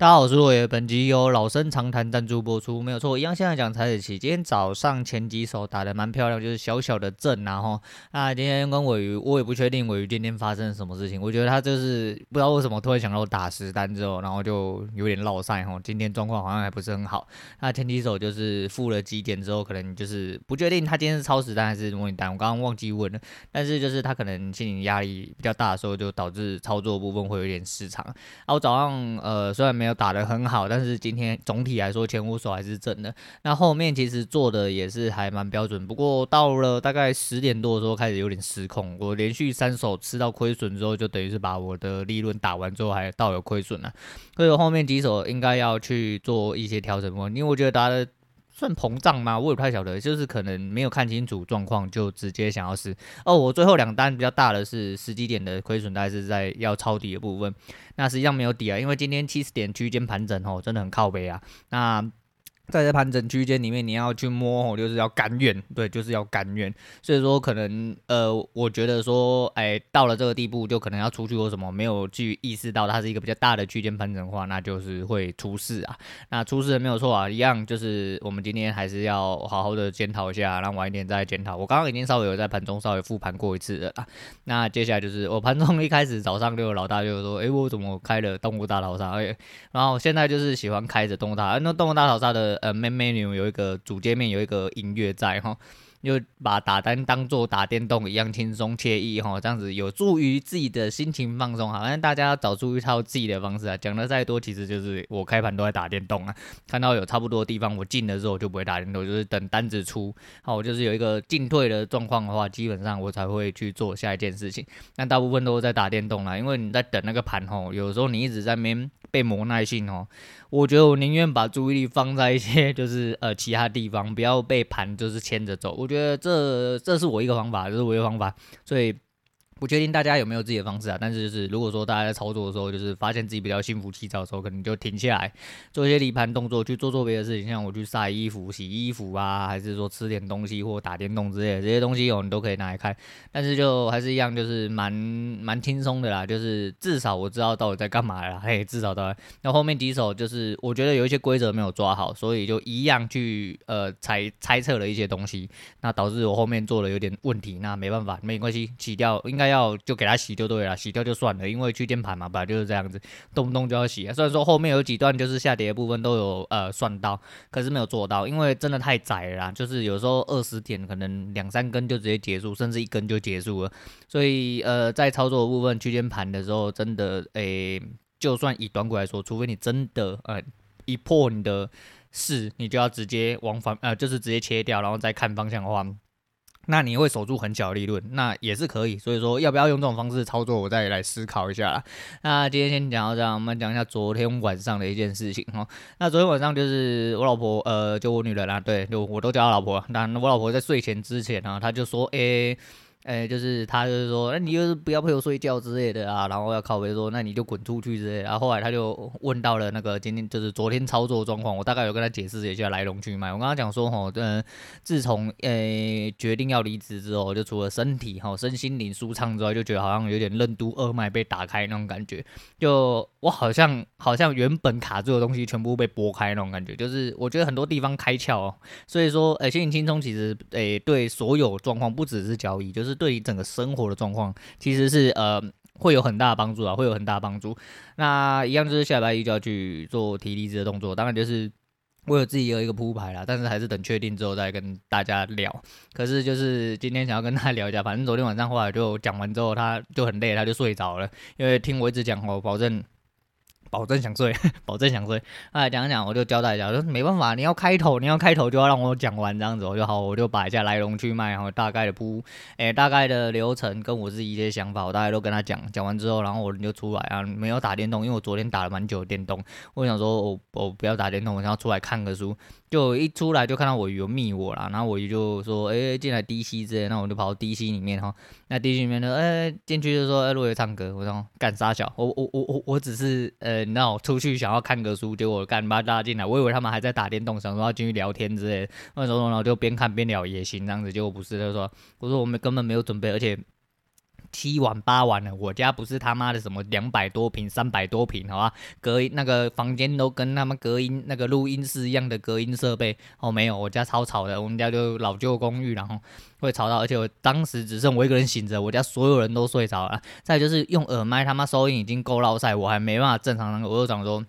大家好，我是洛爷，本集由老生常谈赞助播出，没有错，一样现在讲台子棋。今天早上前几手打得蛮漂亮，就是小小的震然后那今天跟鮪鱼，我也不确定鮪鱼今天发生了什么事情。我觉得他就是不知道为什么突然想到打十单之后，然后就有点落赛哈。今天状况好像还不是很好。那前几手就是负了几点之后，可能就是不确定他今天是超时单还是模拟单，我刚刚忘记问了。但是就是他可能心理压力比较大的时候，就导致操作部分会有点失常。啊，我早上呃虽然没有。要打得很好，但是今天总体来说前五手还是正的。那后面其实做的也是还蛮标准，不过到了大概十点多的时候开始有点失控。我连续三手吃到亏损之后，就等于是把我的利润打完之后还倒有亏损了。所以后面几手应该要去做一些调整，因为我觉得打的。算膨胀吗？我也不太晓得，就是可能没有看清楚状况就直接想要试。哦，我最后两单比较大的是十几点的亏损，大概是在要抄底的部分。那实际上没有底啊，因为今天七十点区间盘整哦，真的很靠北啊。那在这盘整区间里面，你要去摸，就是要甘愿，对，就是要甘愿。所以说，可能呃，我觉得说，哎，到了这个地步，就可能要出去或什么，没有去意识到它是一个比较大的区间盘整的话，那就是会出事啊。那出事没有错啊，一样就是我们今天还是要好好的检讨一下，然后晚一点再检讨。我刚刚已经稍微有在盘中稍微复盘过一次了啦。那接下来就是我盘中一开始早上就有老大就说，哎，我怎么开了动物大逃杀？哎，然后现在就是喜欢开着动物大，那动物大逃杀的。呃，main menu 有一个主界面有一个音乐在哈。就把打单当做打电动一样轻松惬意哈，这样子有助于自己的心情放松。好像大家找出一套自己的方式啊。讲的再多，其实就是我开盘都在打电动啊。看到有差不多的地方，我进的时候我就不会打电动，就是等单子出。好，我就是有一个进退的状况的话，基本上我才会去做下一件事情。但大部分都在打电动啦，因为你在等那个盘吼，有时候你一直在那边被磨耐性哦。我觉得我宁愿把注意力放在一些就是呃其他地方，不要被盘就是牵着走。我觉得这这是我一个方法，这是我一个方法，所以。不确定大家有没有自己的方式啊，但是就是如果说大家在操作的时候，就是发现自己比较心浮气躁的时候，可能就停下来做一些离盘动作，去做做别的事情，像我去晒衣服、洗衣服啊，还是说吃点东西或打电动之类的这些东西，哦，你都可以拿来看。但是就还是一样，就是蛮蛮轻松的啦，就是至少我知道到底在干嘛啦，嘿，至少到那后面几手就是我觉得有一些规则没有抓好，所以就一样去呃猜猜测了一些东西，那导致我后面做的有点问题，那没办法，没关系，起掉应该。要就给它洗就对了，洗掉就算了，因为区间盘嘛，本来就是这样子，动不动就要洗啊。虽然说后面有几段就是下跌的部分都有呃算到，可是没有做到，因为真的太窄了啦，就是有时候二十点可能两三根就直接结束，甚至一根就结束了。所以呃，在操作的部分区间盘的时候，真的诶、就算以短股来说，除非你真的呃一破你的势，你就要直接往反呃，就是直接切掉，然后再看方向的话。那你会守住很小利润，那也是可以。所以说，要不要用这种方式操作，我再来思考一下啦。那今天先讲到这样，我们讲一下昨天晚上的一件事情哈。那昨天晚上就是我老婆，呃，就我女人啊，对，就我都叫她老婆。那我老婆在睡前之前呢，她就说，诶、哎、就是他就是说，那你就是不要陪我睡觉之类的啊，然后要靠北说，那你就滚出去之类。然后后来他就问到了那个今天就是昨天操作状况，我大概有跟他解释一下来龙去脉。我跟他讲说，吼，嗯，自从呃、欸、决定要离职之后，就除了身体哈身心灵舒畅之外，就觉得好像有点任督二脉被打开那种感觉，就我好像好像原本卡住的东西全部被拨开那种感觉，就是我觉得很多地方开窍哦。所以说，哎、心灵轻松其实，哎、对所有状况不只是交易，就是。是对于整个生活的状况，其实是呃会有很大的帮助啊，会有很大的帮助。那一样就是下礼拜一就要去做提离职的动作，当然就是我有自己有一个铺排啦，但是还是等确定之后再跟大家聊。可是就是今天想要跟他聊一下，反正昨天晚上后来就讲完之后，他就很累，他就睡着了，因为听我一直讲，我保证。保证想睡，保证想睡。哎，讲讲，我就交代一下，我说没办法，你要开头，你要开头就要让我讲完这样子，我就好，我就摆一下来龙去脉，然后大概的铺，哎、大概的流程跟我自己一些想法，我大概都跟他讲。讲完之后，然后我就出来啊，没有打电动，因为我昨天打了蛮久的电动，我想说我我不要打电动，我想要出来看个书。就一出来就看到我有密我啦，然后我就说，哎、进来 DC 之类，那我就跑到 DC 里面哈。那 DC 里面呢，哎、进去就说，哎、欸，落叶唱歌，我说干啥小，我我我我我只是呃，那我出去想要看个书，结果干把他拉进来，我以为他们还在打电动，想说要进去聊天之类，那时候然后就边看边聊也行这样子，结果不是，他说，我说我们根本没有准备，而且。七晚八晚的，我家不是他妈的什么两百多平、三百多平，好吧？隔音那个房间都跟他们隔音那个录音室一样的隔音设备哦，没有，我家超吵的，我们家就老旧公寓，然后会吵到，而且我当时只剩我一个人醒着，我家所有人都睡着了。再就是用耳麦，他妈收音已经够落赛，我还没办法正常那个，我就想说。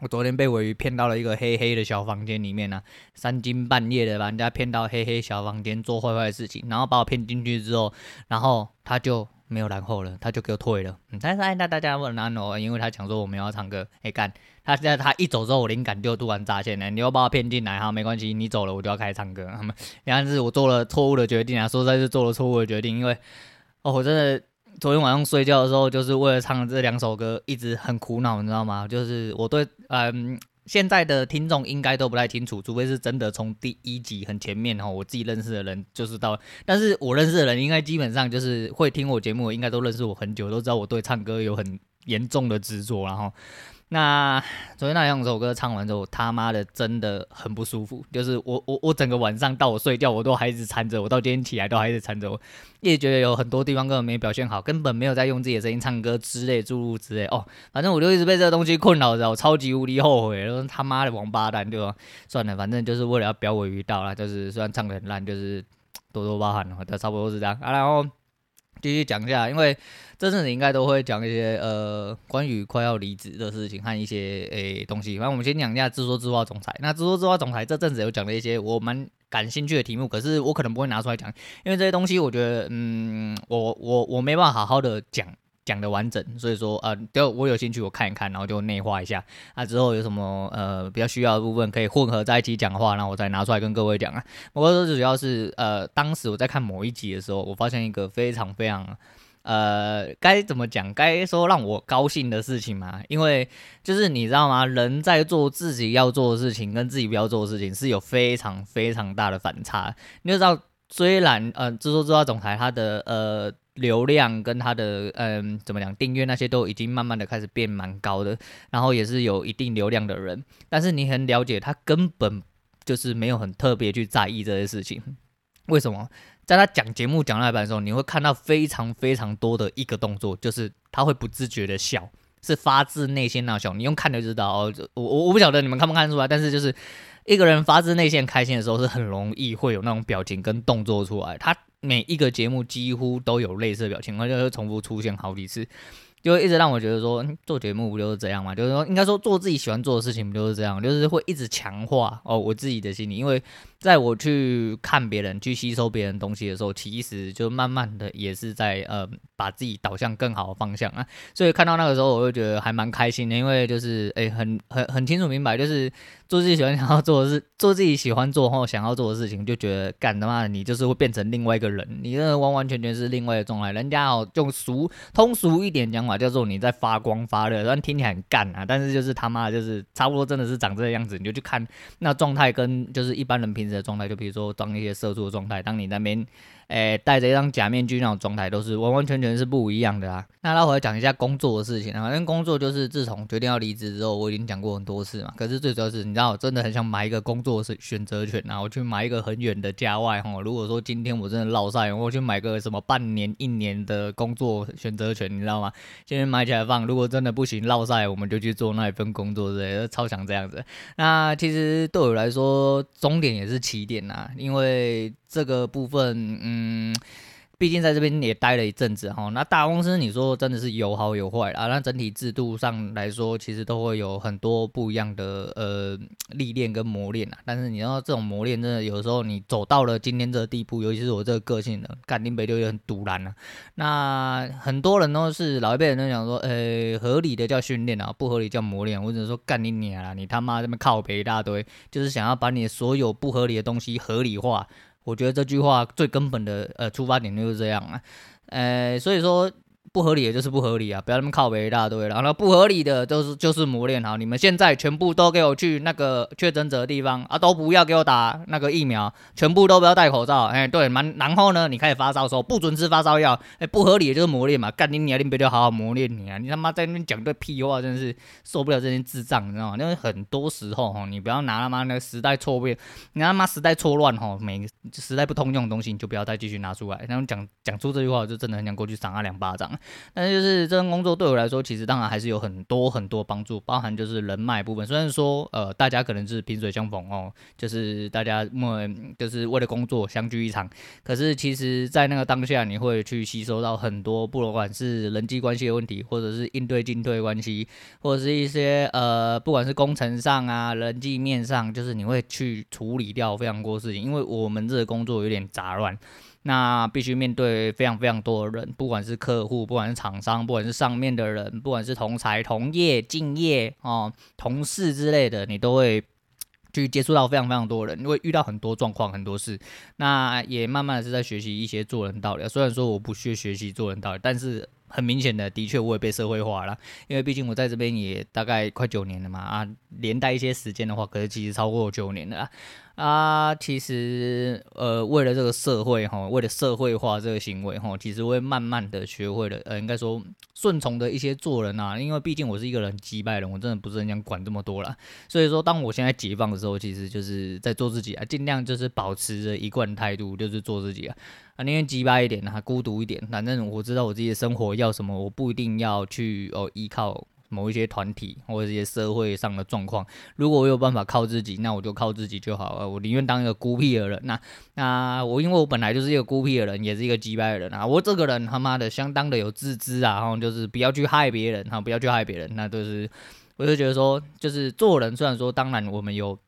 我昨天被尾鱼骗到了一个黑黑的小房间里面呢、啊，三更半夜的把人家骗到黑黑小房间做坏坏的事情，然后把我骗进去之后，然后他就没有然后了，他就给我退了。嗯，但是哎那大家问然后，因为他讲说我们要唱歌，哎干，他现在他一走之后，我灵感就突然乍现了，你又把我骗进来哈，没关系，你走了我就要开始唱歌。他 们，但是我做了错误的决定啊，说实在是做了错误的决定，因为哦，我真的。昨天晚上睡觉的时候，就是为了唱这两首歌，一直很苦恼，你知道吗？就是我对嗯，现在的听众应该都不太清楚，除非是真的从第一集很前面哈，我自己认识的人就是到，但是我认识的人应该基本上就是会听我节目，应该都认识我很久，都知道我对唱歌有很严重的执着，然后。那昨天那两首歌唱完之后，他妈的真的很不舒服。就是我我我整个晚上到我睡觉，我都还一直缠着我，到今天起来都还一直缠着我。也觉得有很多地方根本没表现好，根本没有在用自己的声音唱歌之类诸如之类哦。反正我就一直被这个东西困扰着，我超级无敌后悔。说他妈的王八蛋，对吧？算了，反正就是为了要表我鱼道啦。就是虽然唱得很烂，就是多多包涵了。就差不多是这样啊，然后。继续讲一下，因为这阵子应该都会讲一些呃关于快要离职的事情和一些诶、东西。反正我们先讲一下自说自话总裁。那自说自话总裁这阵子有讲了一些我蛮感兴趣的题目，可是我可能不会拿出来讲，因为这些东西我觉得嗯，我我我没办法好好的讲讲的完整，所以说呃，就我有兴趣我看一看，然后就内化一下。那、啊、之后有什么呃比较需要的部分可以混合在一起讲话，然后我再拿出来跟各位讲啊。不过这主要是呃，当时我在看某一集的时候，我发现一个非常非常呃，该怎么讲？该说让我高兴的事情嘛。因为就是你知道吗？人在做自己要做的事情，跟自己不要做的事情是有非常非常大的反差。你就知道，虽然呃，自说自话总裁他的呃。流量跟他的嗯，怎么讲，订阅那些都已经慢慢的开始变蛮高的，然后也是有一定流量的人，但是你很了解他根本就是没有很特别去在意这些事情。为什么？在他讲节目讲那一半的时候，你会看到非常非常多的一个动作，就是他会不自觉的笑，是发自内心那笑。你用看就知道哦，我我我不晓得你们看不看出来，但是就是一个人发自内心开心的时候，是很容易会有那种表情跟动作出来。他。每一个节目几乎都有类似的表情，而且会重复出现好几次，就会一直让我觉得说，做节目不就是这样嘛？就是说，应该说做自己喜欢做的事情不就是这样？就是会一直强化哦我自己的心理，因为在我去看别人、去吸收别人东西的时候，其实就慢慢的也是在呃把自己导向更好的方向啊。所以看到那个时候，我就觉得还蛮开心的，因为就是诶很很很清楚明白，就是。做自己喜欢想要做的事，做自己喜欢做或想要做的事情，就觉得干他妈的你就是会变成另外一个人，你这完完全全是另外一个状态。人家哦用俗通俗一点讲法叫做你在发光发热，虽然听起来很干啊，但是就是他妈的就是差不多真的是长这个样子。你就去看那状态跟就是一般人平的状态，就比如说当一些社畜的状态，当你那边。诶，戴着一张假面具那种状态，都是完完全全是不一样的啊。那待会来讲一下工作的事情啊，反正工作就是自从决定要离职之后，我已经讲过很多次嘛。可是最主要是，你知道，我真的很想买一个工作是选择权啊，我去买一个很远的家外哈。如果说今天我真的落赛，我去买个什么半年、一年的工作选择权，你知道吗？今天买起来放，如果真的不行落赛，我们就去做那一份工作之类的，超想这样子。那其实对我来说，终点也是起点呐，因为。这个部分，嗯。毕竟在这边也待了一阵子哈，那大公司你说真的是有好有坏啊。那整体制度上来说，其实都会有很多不一样的呃历练跟磨练啊。但是你知道这种磨练，真的有时候你走到了今天这个地步，尤其是我这个个性的，干林北就很赌烂了。那很多人都是老一辈人都讲说，呃，合理的叫训练啊，不合理叫磨练。我只能说干你娘啦，你他妈这么靠北一大堆，就是想要把你所有不合理的东西合理化。我觉得这句话最根本的呃出发点就是这样啊，呃，所以说不合理的就是不合理啊，不要那么靠北一大堆了。然后不合理的都是就是磨练好，你们现在全部都给我去那个确诊者的地方啊，都不要给我打那个疫苗，全部都不要戴口罩。哎，对，蛮然后呢，你开始发烧的时候不准吃发烧药。哎，不合理的就是磨练嘛，干你娘，你别就好好磨练你啊！你他妈在那边讲对屁话，真的是受不了这些智障，你知道吗？因为很多时候哈，你不要拿他妈那个时代错位，你他妈时代错乱哈，每时代不通用的东西你就不要再继续拿出来。然后讲讲出这句话，我就真的很想过去赏他两巴掌。但就是这份工作对我来说，其实当然还是有很多很多帮助，包含就是人脉部分。虽然说呃大家可能是萍水相逢哦，就是大家为就是为了工作相聚一场，可是其实在那个当下，你会去吸收到很多，不管是人际关系的问题，或者是应对进退关系，或者是一些呃不管是工程上啊人际面上，就是你会去处理掉非常多事情，因为我们这个工作有点杂乱。那必须面对非常非常多的人，不管是客户，不管是厂商，不管是上面的人，不管是同才、同业、敬业哦、同事之类的，你都会去接触到非常非常多人，你会遇到很多状况、很多事。那也慢慢的是在学习一些做人道理。虽然说我不去学习做人道理，但是很明显的，的确我也被社会化了。因为毕竟我在这边也大概快九年了嘛，啊，连带一些时间的话，可是其实超过九年了。啊，其实，呃，为了这个社会哈，为了社会化这个行为哈，其实我会慢慢的学会了，呃，应该说顺从的一些做人啊，因为毕竟我是一个人击败人，我真的不是很想管这么多啦。所以说，当我现在解放的时候，其实就是在做自己啊，尽量就是保持着一贯态度，就是做自己啊，啊，宁愿击败一点，还孤独一点，反正我知道我自己的生活要什么，我不一定要去哦依靠。某一些团体或者一些社会上的状况，如果我有办法靠自己，那我就靠自己就好了。我宁愿当一个孤僻的人。那那我因为我本来就是一个孤僻的人，也是一个机掰的人啊。我这个人他妈的相当的有自知啊，然后就是不要去害别人，哈，不要去害别人。那就是我就觉得说，就是做人虽然说，当然我们有。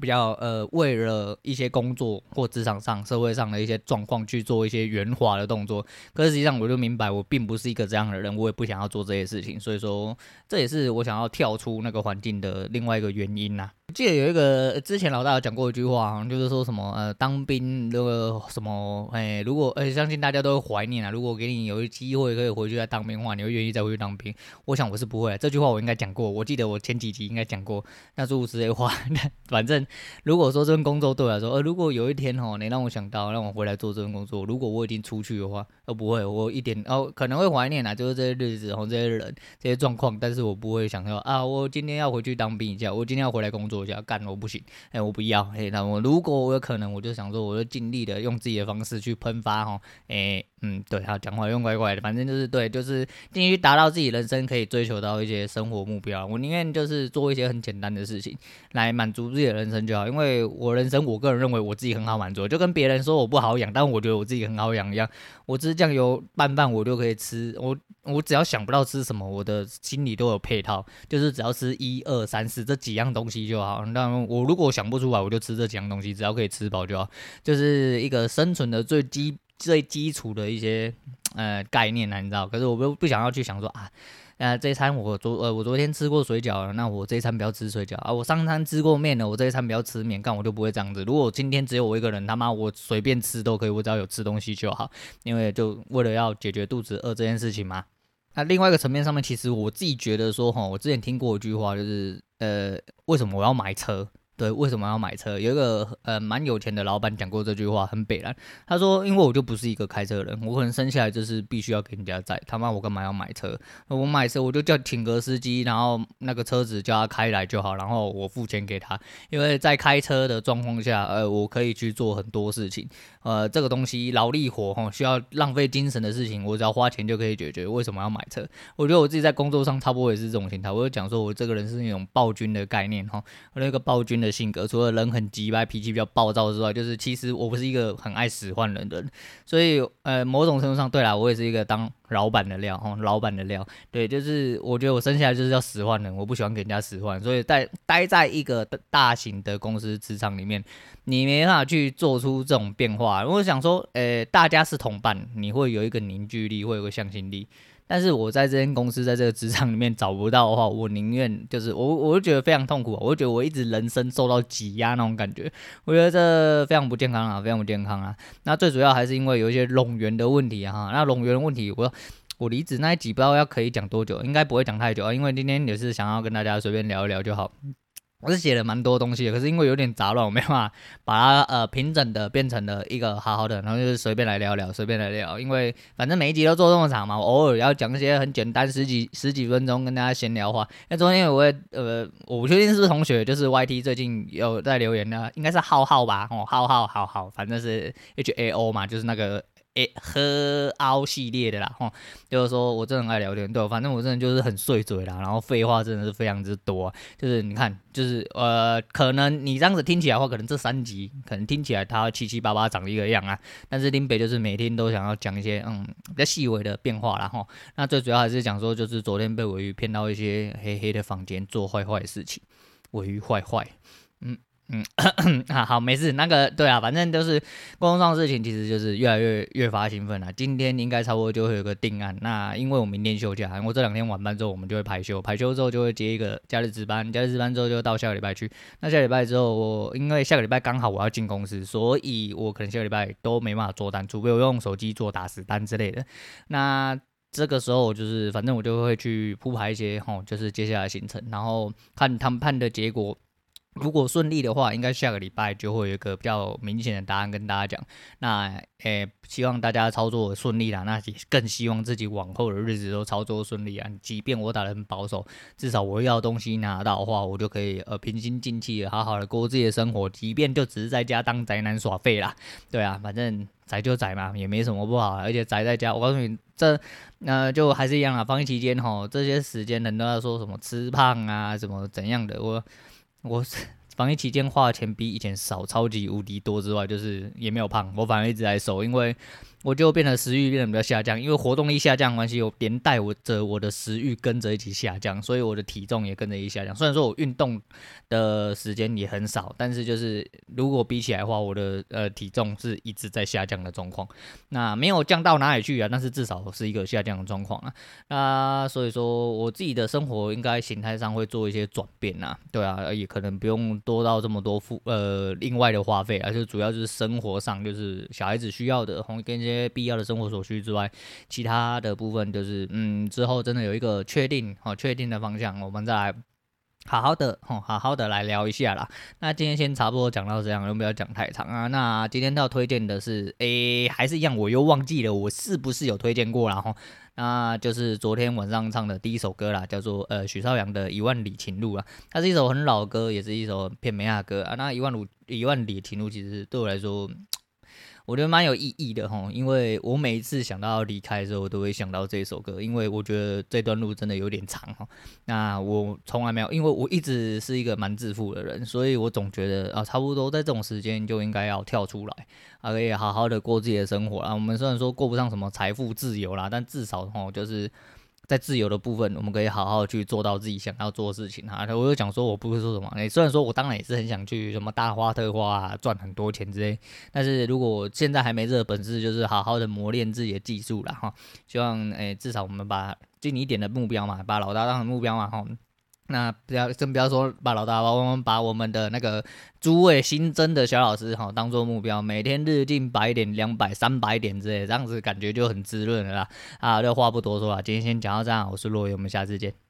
比较呃，为了一些工作或职场上、社会上的一些状况去做一些圆滑的动作，可是实际上我就明白，我并不是一个这样的人，我也不想要做这些事情，所以说这也是我想要跳出那个环境的另外一个原因呐、啊。记得有一个之前老大有讲过一句话，好像就是说什么呃，当兵那个什么哎，如果而且相信大家都会怀念啊，如果给你有一机会可以回去再当兵的话，你会愿意再回去当兵？我想我是不会。这句话我应该讲过，我记得我前几集应该讲过。那诸如此类话，反正如果说这份工作对我来说，呃，如果有一天哦，你让我想到让我回来做这份工作，如果我已经出去的话，呃，不会，我一点哦可能会怀念啊，就是这些日子，然后这些人这些状况，但是我不会想要啊，我今天要回去当兵一下，我今天要回来工作。一下干我不行，哎、我不要，哎、那我如果我有可能，我就想说，我就尽力的用自己的方式去喷发哈，哎、嗯，对，他讲话用怪怪的，反正就是对，就是尽力达到自己人生可以追求到一些生活目标。我宁愿就是做一些很简单的事情来满足自己的人生就好，因为我人生我个人认为我自己很好满足，就跟别人说我不好养，但我觉得我自己很好养一样。我吃酱油拌饭我就可以吃，我我只要想不到吃什么，我的心里都有配套，就是只要吃一二三四这几样东西就好。那我如果想不出来，我就吃这几样东西，只要可以吃饱就好，就是一个生存的最基最基础的一些呃概念呢，你知道？可是我不不想要去想说啊，呃，这一餐我昨呃我昨天吃过水饺了，那我这一餐不要吃水饺啊。我上餐吃过面了，我这一餐不要吃面，干我就不会这样子。如果今天只有我一个人，他妈我随便吃都可以，我只要有吃东西就好，因为就为了要解决肚子饿这件事情嘛。那另外一个层面上面，其实我自己觉得说哈，我之前听过一句话，就是呃，为什么我要买车？对，为什么要买车？有一个呃蛮有钱的老板讲过这句话，很北然。他说：“因为我就不是一个开车人，我可能生下来就是必须要给人家载。他妈，我干嘛要买车？我买车我就叫请个司机，然后那个车子叫他开来就好，然后我付钱给他。因为在开车的状况下，呃，我可以去做很多事情。呃，这个东西劳力活哈，需要浪费精神的事情，我只要花钱就可以解决。为什么要买车？我觉得我自己在工作上差不多也是这种心态。我就讲说我这个人是那种暴君的概念哈，我那个暴君。的性格，除了人很急外、脾气比较暴躁之外，就是其实我不是一个很爱使唤人的人，所以呃，某种程度上，对啦，我也是一个当老板的料哈，老板的料，对，就是我觉得我生下来就是要使唤人，我不喜欢给人家使唤，所以在待在一个大型的公司职场里面，你没办法去做出这种变化。我想说，呃，大家是同伴，你会有一个凝聚力，会有个向心力。但是我在这间公司，在这个职场里面找不到的话，我宁愿就是我，我就觉得非常痛苦，我就觉得我一直人生受到挤压那种感觉，我觉得这非常不健康啊，非常不健康啊。那最主要还是因为有一些冗员的问题啊，那冗员的问题，我我离职那一集不知道要可以讲多久，应该不会讲太久啊，因为今天也是想要跟大家随便聊一聊就好。我是写了蛮多东西的，可是因为有点杂乱，我没办法把它呃平整的变成了一个好好的，然后就是随便来聊聊，随便来聊。因为反正每一集都做这么长嘛，我偶尔要讲一些很简单十几十几分钟跟大家闲聊话。那昨天我也呃，我不确定是不是同学，就是 YT 最近有在留言呢，应该是浩浩吧？哦，浩浩，好好，反正是 H A O 嘛，就是那个。诶，喝凹系列的啦，吼，就是说我真的很爱聊天，对，反正我真的就是很碎嘴啦，然后废话真的是非常之多，就是你看，就是呃，可能你这样子听起来的话，可能这三集可能听起来它七七八八长一个样啊，但是林北就是每天都想要讲一些嗯比较细微的变化啦，吼，那最主要还是讲说，就是昨天被尾鱼骗到一些黑黑的房间做坏坏的事情，尾鱼坏坏，嗯。啊好，没事，那个对啊，反正都是工作上的事情，其实就是越来越越发兴奋了。今天应该差不多就会有个定案。那因为我明天休假，我这两天晚班之后我们就会排休，排休之后就会接一个假日值班，假日值班之后就到下个礼拜去。那下礼拜之后，我因为下个礼拜刚好我要进公司，所以我可能下个礼拜都没办法做单，除非我用手机做打死单之类的。那这个时候就是反正我就会去铺排一些吼，就是接下来行程，然后看谈判的结果。如果顺利的话，应该下个礼拜就会有一个比较明显的答案跟大家讲。那诶，希望大家操作顺利啦。那也更希望自己往后的日子都操作顺利啊。即便我打得很保守，至少我要东西拿到的话，我就可以呃平心静气的好好的过自己的生活。即便就只是在家当宅男耍废啦，对啊，反正宅就宅嘛，也没什么不好。而且宅在家，我告诉你，这呃就还是一样啊。防疫期间吼，这些时间人都要说什么吃胖啊，什么怎样的我。我防疫期间花的钱比以前少，超级无敌多之外，就是也没有胖，我反而一直在瘦，因为。我就变得食欲变得比较下降，因为活动力下降关系，有连带我着我的食欲跟着一起下降，所以我的体重也跟着一下降。虽然说我运动的时间也很少，但是就是如果比起来的话，我的呃体重是一直在下降的状况。那没有降到哪里去啊，但是至少是一个下降的状况啊。那所以说我自己的生活应该形态上会做一些转变啊，对啊，也可能不用多到这么多付呃另外的花费，而且主要就是生活上就是小孩子需要的，红跟一些。些必要的生活所需之外，其他的部分就是，嗯，之后真的有一个确定哦，确定的方向，我们再来好好的哦，好好的来聊一下啦。那今天先差不多讲到这样，就不要讲太长啊。那今天要推荐的是，诶、还是一样，我又忘记了，我是不是有推荐过啦？哈，那就是昨天晚上唱的第一首歌啦，叫做呃许绍洋的《一万里情路》啊。它是一首很老歌，也是一首偏美亚歌啊。那一万五一万里情路，其实对我来说。我觉得蛮有意义的齁，因为我每一次想到要离开的时候，我都会想到这首歌，因为我觉得这段路真的有点长齁。那我从来没有，因为我一直是一个蛮自负的人，所以我总觉得啊，差不多在这种时间就应该要跳出来，啊，可以好好的过自己的生活啊。我们虽然说过不上什么财富自由啦，但至少齁就是。在自由的部分，我们可以好好去做到自己想要做的事情哈。我有讲说，我不会说什么。哎，虽然说我当然也是很想去什么大花特花啊，赚很多钱之类。但是如果现在还没这个本事，就是好好的磨练自己的技术了哈。希望诶，至少我们把近一点的目标嘛，把老大当成目标嘛哈。那不要，真不要说把老大，把我们把我们的那个诸位新增的小老师哈当做目标，每天日进百点、两百、三百点之类，这样子感觉就很滋润了啦。啊，这话不多说了，今天先讲到这样，我是洛爷，我们下次见。